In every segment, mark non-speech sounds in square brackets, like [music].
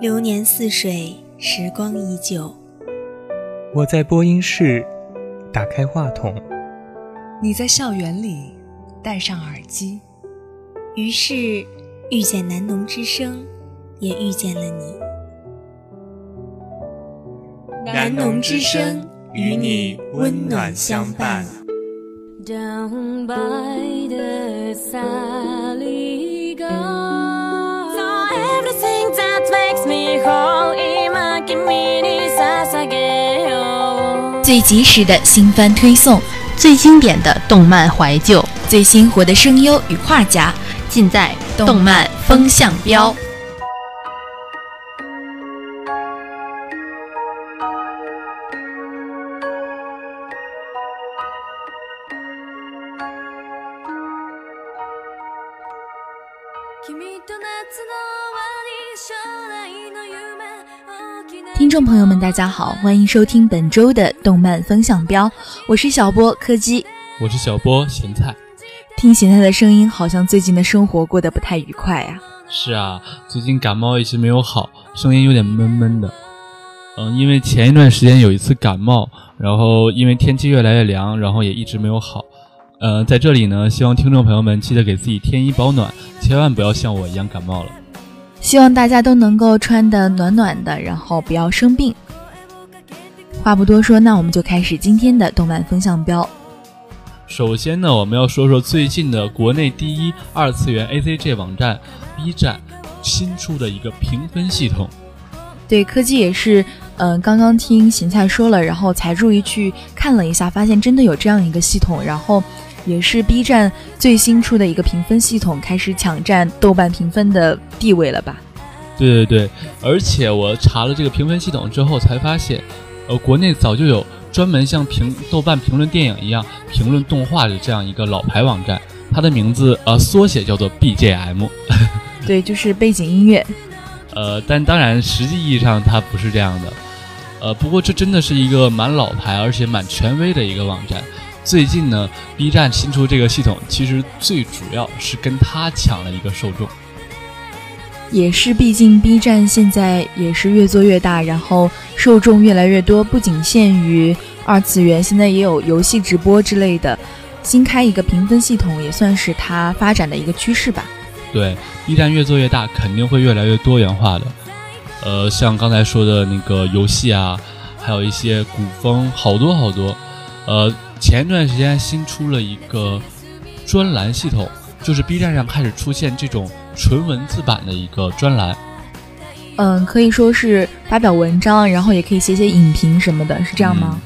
流年似水，时光依旧。我在播音室，打开话筒。你在校园里，戴上耳机。于是遇见南农之声，也遇见了你。南农之声与你温暖相伴。最及时的新番推送，最经典的动漫怀旧，最鲜活的声优与画家，尽在动漫风向标。众朋友们，大家好，欢迎收听本周的动漫风向标，我是小波柯基，我是小波咸菜。听咸菜的声音，好像最近的生活过得不太愉快呀。是啊，最近感冒一直没有好，声音有点闷闷的。嗯，因为前一段时间有一次感冒，然后因为天气越来越凉，然后也一直没有好。呃，在这里呢，希望听众朋友们记得给自己添衣保暖，千万不要像我一样感冒了。希望大家都能够穿的暖暖的，然后不要生病。话不多说，那我们就开始今天的动漫风向标。首先呢，我们要说说最近的国内第一二次元 A C G 网站 B 站新出的一个评分系统。对，科技也是，嗯，刚刚听咸菜说了，然后才注意去看了一下，发现真的有这样一个系统，然后。也是 B 站最新出的一个评分系统，开始抢占豆瓣评分的地位了吧？对对对，而且我查了这个评分系统之后，才发现，呃，国内早就有专门像评豆瓣评论电影一样评论动画的这样一个老牌网站，它的名字呃缩写叫做 BGM。[laughs] 对，就是背景音乐。[laughs] 呃，但当然实际意义上它不是这样的。呃，不过这真的是一个蛮老牌而且蛮权威的一个网站。最近呢，B 站新出这个系统，其实最主要是跟他抢了一个受众。也是，毕竟 B 站现在也是越做越大，然后受众越来越多，不仅限于二次元，现在也有游戏直播之类的。新开一个评分系统，也算是它发展的一个趋势吧。对，B 站越做越大，肯定会越来越多元化的。呃，像刚才说的那个游戏啊，还有一些古风，好多好多。呃。前一段时间新出了一个专栏系统，就是 B 站上开始出现这种纯文字版的一个专栏。嗯，可以说是发表文章，然后也可以写写影评什么的，是这样吗？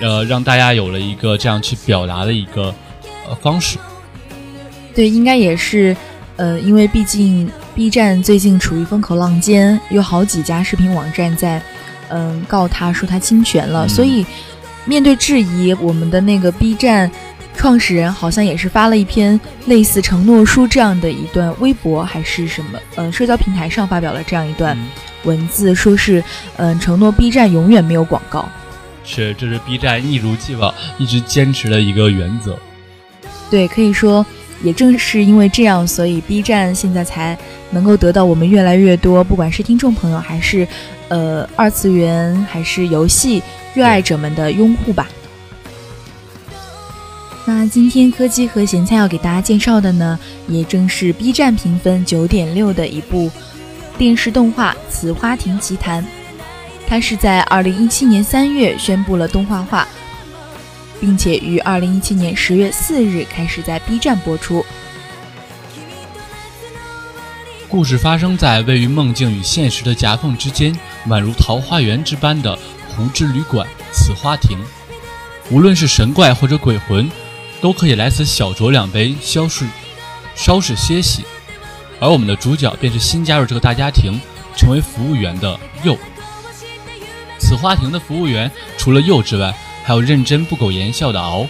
呃，让大家有了一个这样去表达的一个呃方式。对，应该也是，呃，因为毕竟 B 站最近处于风口浪尖，有好几家视频网站在嗯告他说他侵权了，所以。面对质疑，我们的那个 B 站创始人好像也是发了一篇类似承诺书这样的一段微博，还是什么？呃，社交平台上发表了这样一段文字，说是嗯，承诺 B 站永远没有广告。是，这是 B 站一如既往一直坚持的一个原则。对，可以说，也正是因为这样，所以 B 站现在才能够得到我们越来越多，不管是听众朋友还是呃二次元还是游戏。热爱者们的拥护吧。那今天柯基和咸菜要给大家介绍的呢，也正是 B 站评分九点六的一部电视动画《雌花亭奇谭》。它是在二零一七年三月宣布了动画化，并且于二零一七年十月四日开始在 B 站播出。故事发生在位于梦境与现实的夹缝之间，宛如桃花源之般的。湖之旅馆此花亭，无论是神怪或者鬼魂，都可以来此小酌两杯，消逝稍事歇息。而我们的主角便是新加入这个大家庭，成为服务员的佑。此花亭的服务员除了佑之外，还有认真不苟言笑的敖，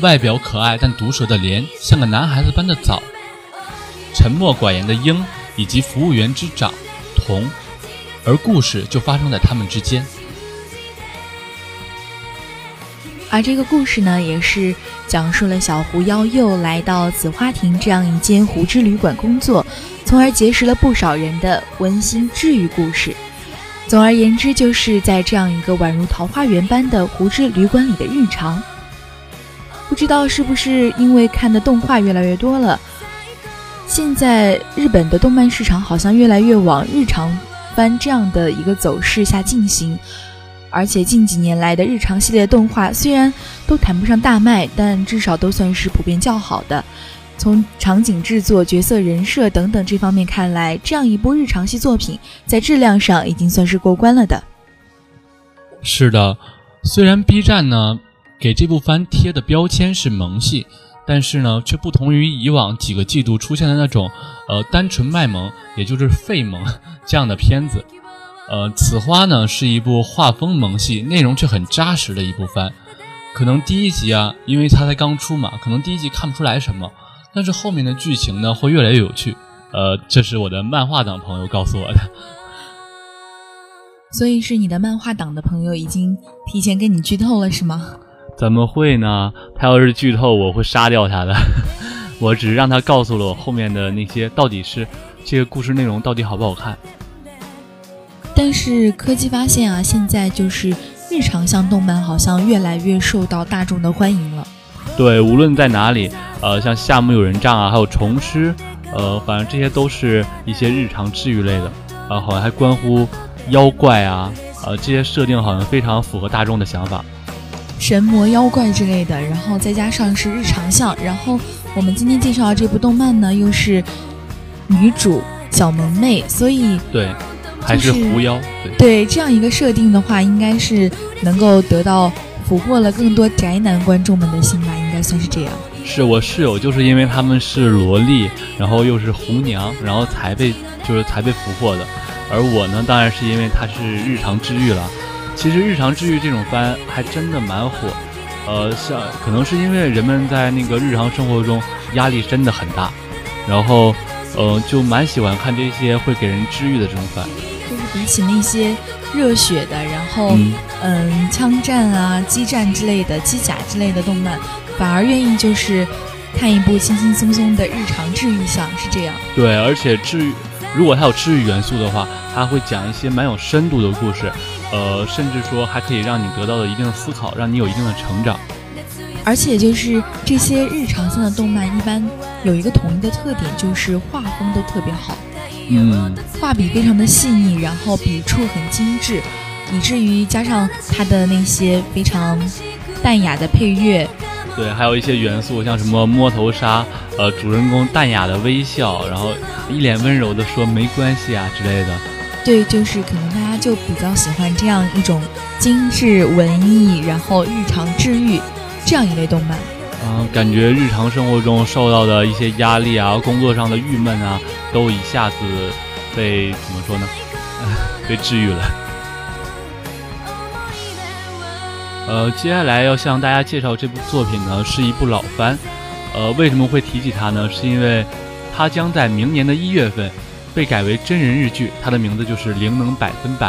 外表可爱但毒舌的莲，像个男孩子般的枣，沉默寡言的鹰，以及服务员之长童，而故事就发生在他们之间。而这个故事呢，也是讲述了小狐妖又来到紫花亭这样一间狐之旅馆工作，从而结识了不少人的温馨治愈故事。总而言之，就是在这样一个宛如桃花源般的狐之旅馆里的日常。不知道是不是因为看的动画越来越多了，现在日本的动漫市场好像越来越往日常番这样的一个走势下进行。而且近几年来的日常系列动画虽然都谈不上大卖，但至少都算是普遍较好的。从场景制作、角色人设等等这方面看来，这样一部日常系作品在质量上已经算是过关了的。是的，虽然 B 站呢给这部番贴的标签是萌系，但是呢却不同于以往几个季度出现的那种呃单纯卖萌，也就是废萌这样的片子。呃，此花呢是一部画风萌系、内容却很扎实的一部番。可能第一集啊，因为它才刚出嘛，可能第一集看不出来什么，但是后面的剧情呢会越来越有趣。呃，这是我的漫画党朋友告诉我的。[laughs] 所以是你的漫画党的朋友已经提前跟你剧透了是吗？怎么会呢？他要是剧透，我会杀掉他的。[laughs] 我只是让他告诉了我后面的那些到底是这个故事内容到底好不好看。但是科技发现啊，现在就是日常向动漫好像越来越受到大众的欢迎了。对，无论在哪里，呃，像夏目友人帐啊，还有虫师，呃，反正这些都是一些日常治愈类的，呃，好像还关乎妖怪啊，呃，这些设定好像非常符合大众的想法。神魔妖怪之类的，然后再加上是日常向，然后我们今天介绍的这部动漫呢，又是女主小萌妹，所以对。还是狐妖，对对，这样一个设定的话，应该是能够得到俘获了更多宅男观众们的心吧，应该算是这样。是我室友就是因为他们是萝莉，然后又是红娘，然后才被就是才被俘获的。而我呢，当然是因为她是日常治愈了。其实日常治愈这种番还真的蛮火，呃，像可能是因为人们在那个日常生活中压力真的很大，然后呃就蛮喜欢看这些会给人治愈的这种番。就是比起那些热血的，然后嗯枪战啊、激战之类的、机甲之类的动漫，反而愿意就是看一部轻轻松松的日常治愈向，是这样。对，而且治愈，如果它有治愈元素的话，它会讲一些蛮有深度的故事，呃，甚至说还可以让你得到的一定的思考，让你有一定的成长。而且就是这些日常性的动漫，一般有一个统一的特点，就是画风都特别好。嗯，画笔非常的细腻，然后笔触很精致，以至于加上它的那些非常淡雅的配乐，对，还有一些元素，像什么摸头杀，呃，主人公淡雅的微笑，然后一脸温柔的说没关系啊之类的。对，就是可能大家就比较喜欢这样一种精致文艺，然后日常治愈这样一类动漫。嗯，感觉日常生活中受到的一些压力啊，工作上的郁闷啊，都一下子被怎么说呢？[laughs] 被治愈了。呃，接下来要向大家介绍这部作品呢，是一部老番。呃，为什么会提起它呢？是因为它将在明年的一月份被改为真人日剧，它的名字就是《灵能百分百》。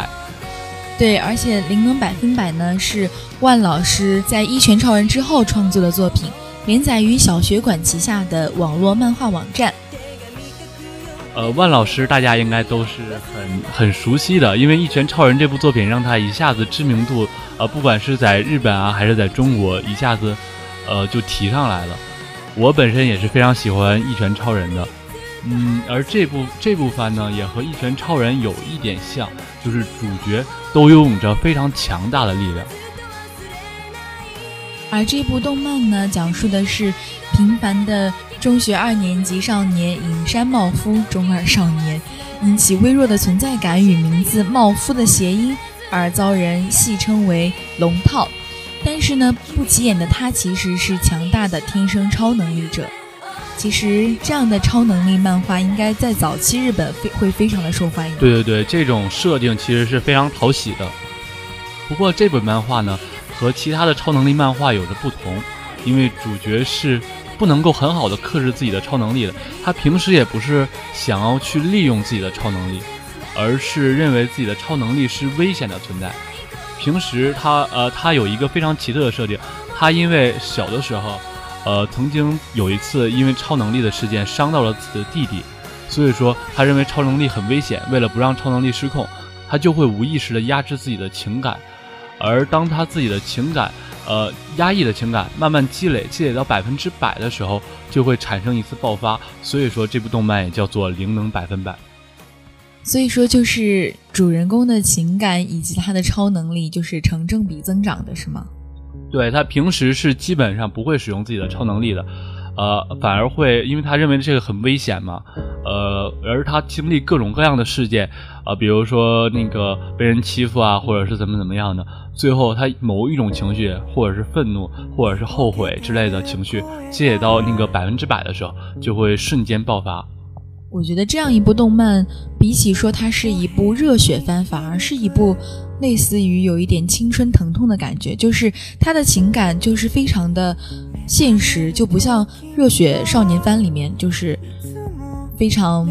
对，而且《灵能百分百》呢是万老师在《一拳超人》之后创作的作品。连载于小学馆旗下的网络漫画网站。呃，万老师大家应该都是很很熟悉的，因为《一拳超人》这部作品让他一下子知名度，呃，不管是在日本啊，还是在中国，一下子，呃，就提上来了。我本身也是非常喜欢《一拳超人》的，嗯，而这部这部番呢，也和《一拳超人》有一点像，就是主角都拥有着非常强大的力量。而这部动漫呢，讲述的是平凡的中学二年级少年隐山茂夫，中二少年，因其微弱的存在感与名字茂夫的谐音而遭人戏称为“龙套”。但是呢，不起眼的他其实是强大的天生超能力者。其实这样的超能力漫画应该在早期日本非会非常的受欢迎。对对对，这种设定其实是非常讨喜的。不过这本漫画呢，和其他的超能力漫画有着不同，因为主角是不能够很好的克制自己的超能力的。他平时也不是想要去利用自己的超能力，而是认为自己的超能力是危险的存在。平时他呃，他有一个非常奇特的设定，他因为小的时候，呃，曾经有一次因为超能力的事件伤到了自己的弟弟，所以说他认为超能力很危险，为了不让超能力失控，他就会无意识的压制自己的情感。而当他自己的情感，呃，压抑的情感慢慢积累，积累到百分之百的时候，就会产生一次爆发。所以说，这部动漫也叫做灵能百分百。所以说，就是主人公的情感以及他的超能力，就是成正比增长的，是吗？对他平时是基本上不会使用自己的超能力的。呃，反而会，因为他认为这个很危险嘛，呃，而他经历各种各样的事件，啊，比如说那个被人欺负啊，或者是怎么怎么样的，最后他某一种情绪，或者是愤怒，或者是后悔之类的情绪，积累到那个百分之百的时候，就会瞬间爆发。我觉得这样一部动漫，比起说它是一部热血番，反而是一部类似于有一点青春疼痛的感觉，就是他的情感就是非常的。现实就不像热血少年番里面，就是非常，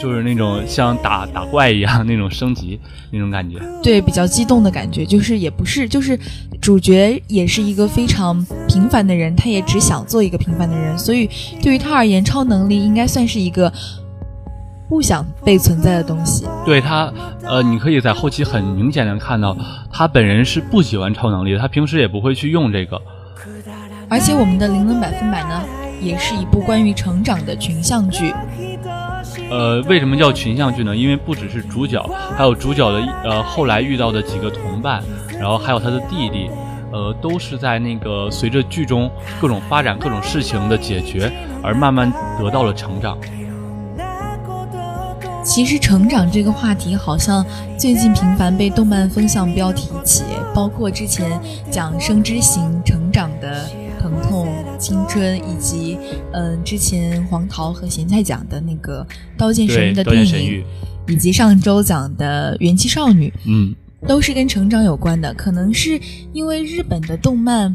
就是那种像打打怪一样那种升级那种感觉。对，比较激动的感觉，就是也不是，就是主角也是一个非常平凡的人，他也只想做一个平凡的人，所以对于他而言，超能力应该算是一个不想被存在的东西。对他，呃，你可以在后期很明显的看到，他本人是不喜欢超能力的，他平时也不会去用这个。而且我们的《灵能百分百》呢，也是一部关于成长的群像剧。呃，为什么叫群像剧呢？因为不只是主角，还有主角的呃后来遇到的几个同伴，然后还有他的弟弟，呃，都是在那个随着剧中各种发展、各种事情的解决而慢慢得到了成长。其实成长这个话题好像最近频繁被动漫风向标提起，包括之前讲生之行成长的。疼痛、青春，以及嗯，之前黄桃和咸菜讲的那个《刀剑神域》的电影，以及上周讲的《元气少女》，嗯，都是跟成长有关的。可能是因为日本的动漫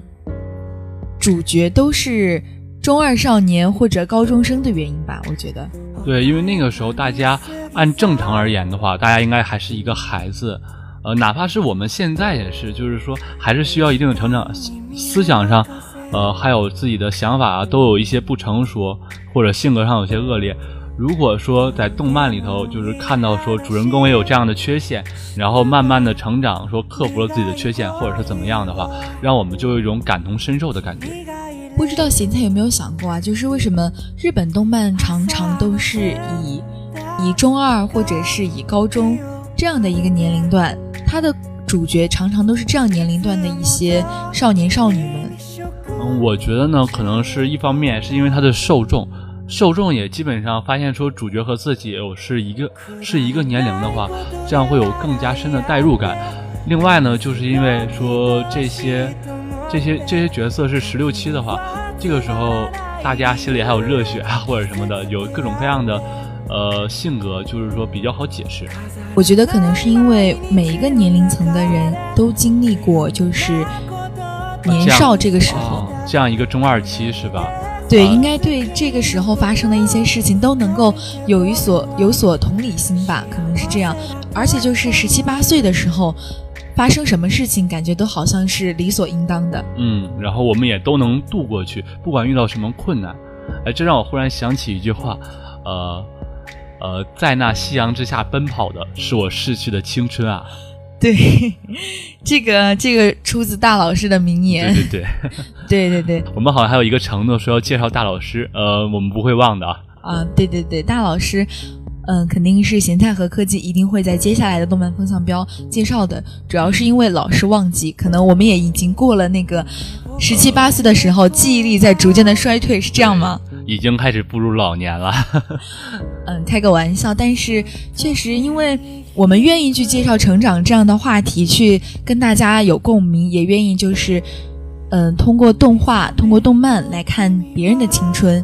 主角都是中二少年或者高中生的原因吧？我觉得，对，因为那个时候大家按正常而言的话，大家应该还是一个孩子，呃，哪怕是我们现在也是，就是说还是需要一定的成长，思想上。呃，还有自己的想法啊，都有一些不成熟，或者性格上有些恶劣。如果说在动漫里头，就是看到说主人公也有这样的缺陷，然后慢慢的成长，说克服了自己的缺陷，或者是怎么样的话，让我们就有一种感同身受的感觉。不知道咸菜有没有想过啊？就是为什么日本动漫常常都是以以中二或者是以高中这样的一个年龄段，它的主角常常都是这样年龄段的一些少年少女们。嗯，我觉得呢，可能是一方面是因为它的受众，受众也基本上发现说主角和自己有是一个是一个年龄的话，这样会有更加深的代入感。另外呢，就是因为说这些这些这些角色是十六七的话，这个时候大家心里还有热血啊或者什么的，有各种各样的呃性格，就是说比较好解释。我觉得可能是因为每一个年龄层的人都经历过，就是。年少这个时候，这样一个中二期是吧？对，应该对这个时候发生的一些事情都能够有一所有所同理心吧，可能是这样。而且就是十七八岁的时候，发生什么事情，感觉都好像是理所应当的。嗯，然后我们也都能度过去，不管遇到什么困难。哎，这让我忽然想起一句话，呃，呃，在那夕阳之下奔跑的是我逝去的青春啊。对，[laughs] 这个这个出自大老师的名言。对对对，对 [laughs] 对对。我们好像还有一个承诺，说要介绍大老师，呃，我们不会忘的啊。啊，对对对，大老师，嗯，肯定是咸菜和科技一定会在接下来的动漫风向标介绍的。主要是因为老是忘记，可能我们也已经过了那个十七八岁的时候，记忆力在逐渐的衰退，是这样吗？已经开始步入老年了。[laughs] 嗯，开个玩笑，但是确实因为。我们愿意去介绍成长这样的话题，去跟大家有共鸣，也愿意就是，嗯，通过动画、通过动漫来看别人的青春。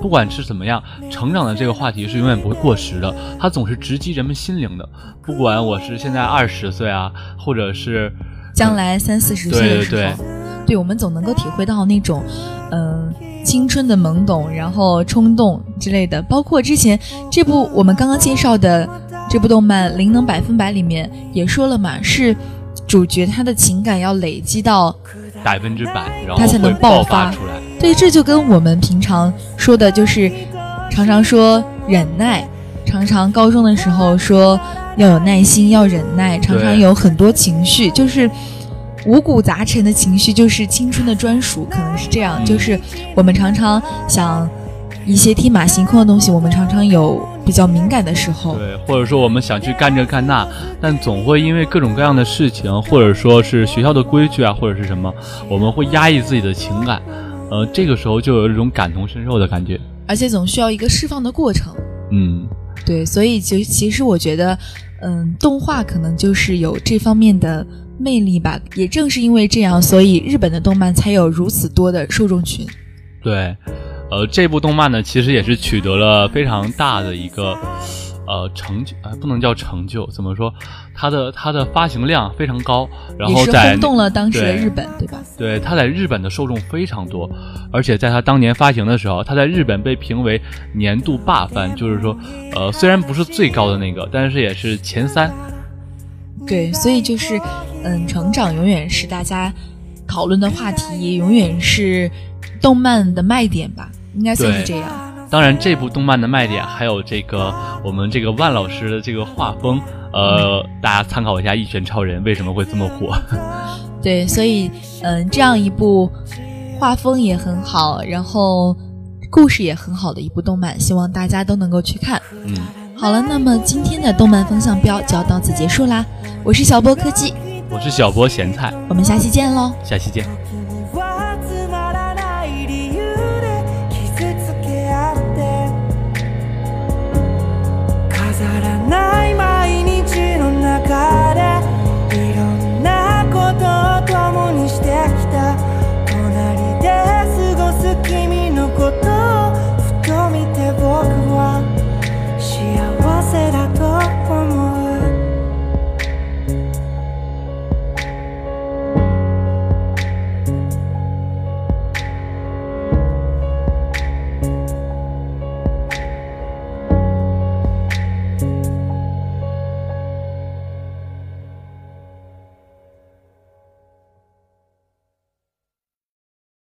不管是怎么样，成长的这个话题是永远不会过时的，它总是直击人们心灵的。不管我是现在二十岁啊，或者是将来三四十岁的时候，对对对我们总能够体会到那种，嗯、青春的懵懂，然后冲动之类的。包括之前这部我们刚刚介绍的这部动漫《灵能百分百》里面也说了嘛，是主角他的情感要累积到百分之百，然后它才能爆发出来。对，这就跟我们平常说的，就是常常说忍耐，常常高中的时候说要有耐心，要忍耐，常常有很多情绪，就是五谷杂陈的情绪，就是青春的专属，可能是这样。嗯就是我们常常想一些天马行空的东西，我们常常有比较敏感的时候。对，或者说我们想去干这干那，但总会因为各种各样的事情，或者说是学校的规矩啊，或者是什么，我们会压抑自己的情感。呃，这个时候就有一种感同身受的感觉。而且总需要一个释放的过程。嗯，对，所以就其实我觉得，嗯，动画可能就是有这方面的魅力吧。也正是因为这样，所以日本的动漫才有如此多的受众群。对。呃，这部动漫呢，其实也是取得了非常大的一个呃成就，呃，不能叫成就，怎么说？它的它的发行量非常高，然后在轰动了当时的日本，对吧？对，它在日本的受众非常多，而且在它当年发行的时候，它在日本被评为年度霸番，就是说，呃，虽然不是最高的那个，但是也是前三。对，所以就是，嗯，成长永远是大家讨论的话题，也永远是动漫的卖点吧，应该算是这样。当然，这部动漫的卖点还有这个我们这个万老师的这个画风，呃，大家参考一下《一拳超人》为什么会这么火。[laughs] 对，所以，嗯，这样一部画风也很好，然后故事也很好的一部动漫，希望大家都能够去看。嗯，好了，那么今天的动漫风向标就要到此结束啦。我是小波科技，我是小波咸菜，我们下期见喽。下期见。「